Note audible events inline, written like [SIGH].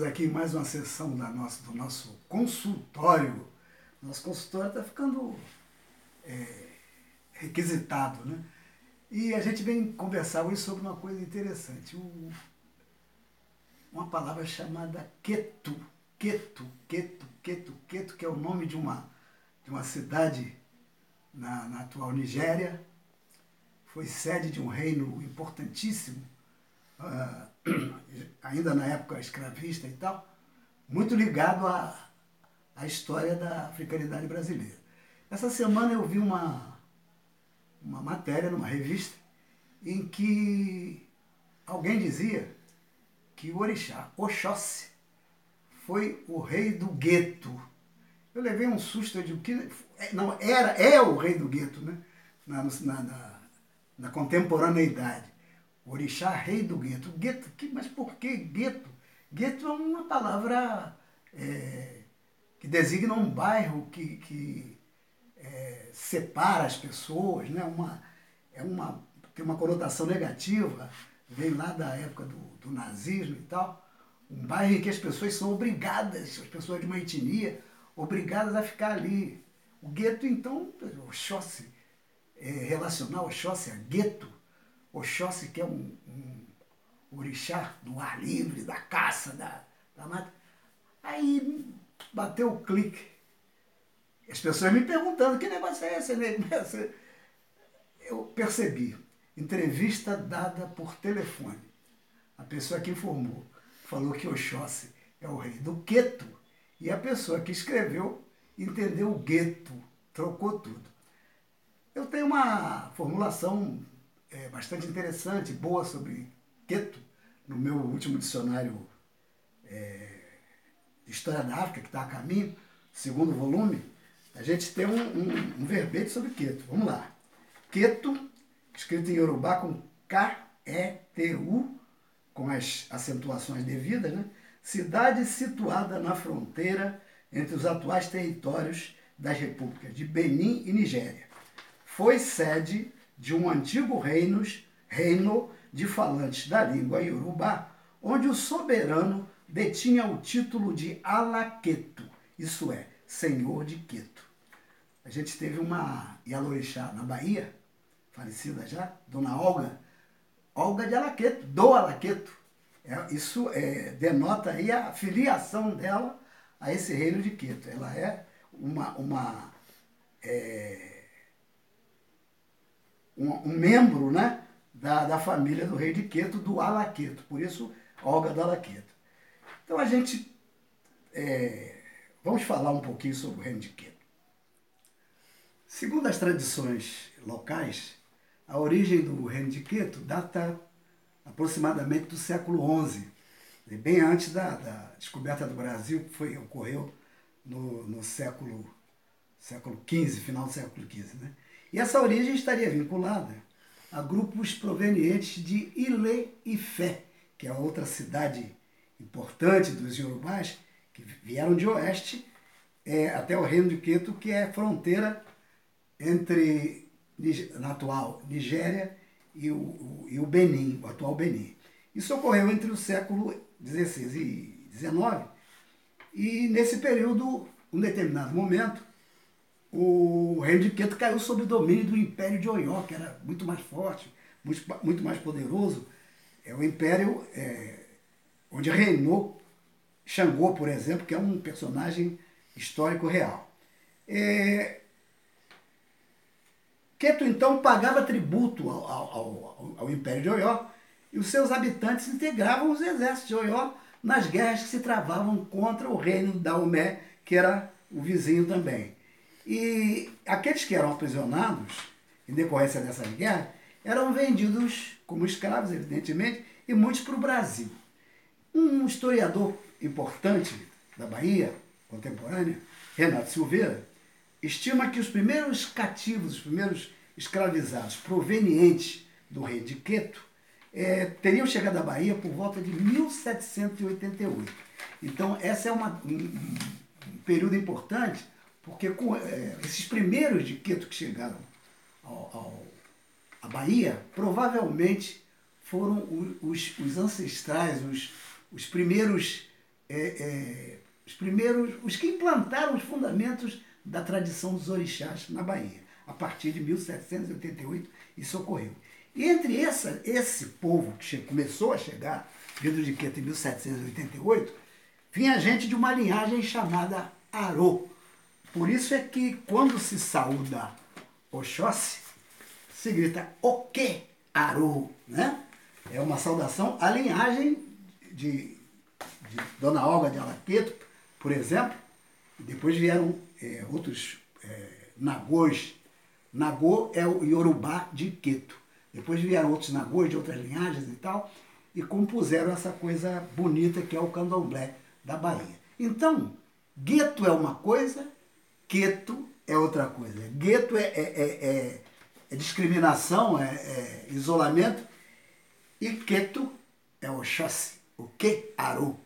Estamos aqui em mais uma sessão da nossa, do nosso consultório. Nosso consultório está ficando é, requisitado, né? E a gente vem conversar hoje sobre uma coisa interessante. Um, uma palavra chamada Quetu. Quetu, Quetu, Quetu, Quetu, que é o nome de uma, de uma cidade na, na atual Nigéria. Foi sede de um reino importantíssimo. Uh, [CLEARS THROAT] ainda na época escravista e tal, muito ligado à, à história da africanidade brasileira. Essa semana eu vi uma, uma matéria numa revista em que alguém dizia que o orixá, Oxóssi, foi o rei do gueto. Eu levei um susto, digo que não, era, é o rei do gueto, né? na, na, na, na contemporaneidade. Orixá, rei do gueto. Gueto, que, mas por que gueto? Gueto é uma palavra é, que designa um bairro que, que é, separa as pessoas, né? uma, é uma, tem uma conotação negativa, vem lá da época do, do nazismo e tal. Um bairro em que as pessoas são obrigadas, as pessoas de uma etnia, obrigadas a ficar ali. O gueto, então, o Xóssi, é, relacionar o Xóssi a gueto, Oxóssi, que é um, um orixá do ar livre, da caça, da, da mata. Aí bateu o clique. As pessoas me perguntando, que negócio é esse? Eu percebi. Entrevista dada por telefone. A pessoa que informou falou que Oxóssi é o rei do gueto. E a pessoa que escreveu entendeu o gueto, trocou tudo. Eu tenho uma formulação é, bastante interessante, boa sobre Queto, no meu último dicionário é, de História da África, que está a caminho, segundo volume, a gente tem um, um, um verbete sobre Queto. Vamos lá. Queto, escrito em Yorubá com K-E-T-U, com as acentuações devidas, né? cidade situada na fronteira entre os atuais territórios das repúblicas de Benin e Nigéria. Foi sede de um antigo reinos, reino de falantes da língua iorubá, onde o soberano detinha o título de Alaqueto, isso é, senhor de Queto. A gente teve uma Yalorixá na Bahia, falecida já, Dona Olga, Olga de Alaqueto, do Alaqueto. É, isso é, denota aí a filiação dela a esse reino de Queto. Ela é uma, uma é, um, um membro né, da, da família do rei de Queto, do Alaqueto, por isso Olga do Alaqueto. Então a gente, é, vamos falar um pouquinho sobre o reino de Queto. Segundo as tradições locais, a origem do reino de Queto data aproximadamente do século XI, bem antes da, da descoberta do Brasil, que foi, ocorreu no, no século, século XV, final do século XV. Né? E essa origem estaria vinculada a grupos provenientes de Ilê e Fé, que é outra cidade importante dos Yorubás, que vieram de oeste é, até o reino de Queto, que é fronteira entre, na atual Nigéria, e o, e o Benin, o atual Benin. Isso ocorreu entre o século XVI e XIX, e nesse período, um determinado momento, o reino de Queto caiu sob o domínio do Império de Oió, que era muito mais forte, muito, muito mais poderoso. É o império é, onde reinou Xangô, por exemplo, que é um personagem histórico real. É, Queto, então, pagava tributo ao, ao, ao, Império de Oió e os seus habitantes integravam os exércitos de Oió nas guerras que se travavam contra o reino da Umé, que era o vizinho também. E aqueles que eram aprisionados, em decorrência dessas guerras, eram vendidos como escravos, evidentemente, e muitos para o Brasil. Um historiador importante da Bahia contemporânea, Renato Silveira, estima que os primeiros cativos, os primeiros escravizados provenientes do rei de Queto, é, teriam chegado à Bahia por volta de 1788. Então, essa é uma, um, um período importante porque com, é, esses primeiros de Queto que chegaram à Bahia, provavelmente foram os, os ancestrais, os, os primeiros é, é, os primeiros, os que implantaram os fundamentos da tradição dos orixás na Bahia. A partir de 1788 isso ocorreu. E entre essa, esse povo que começou a chegar, vindo de Queto em 1788, vinha gente de uma linhagem chamada Arô. Por isso é que quando se saúda Oxóssi, se grita o que Arô, né? É uma saudação à linhagem de, de Dona Olga de Alaqueto, por exemplo. Depois vieram é, outros é, nagôs. Nagô é o Yorubá de Queto. Depois vieram outros nagôs de outras linhagens e tal, e compuseram essa coisa bonita que é o candomblé da Bahia. Então, gueto é uma coisa, queto é outra coisa. Gueto é, é, é, é, é discriminação, é, é, isolamento, e queto é o chassi, o que aru.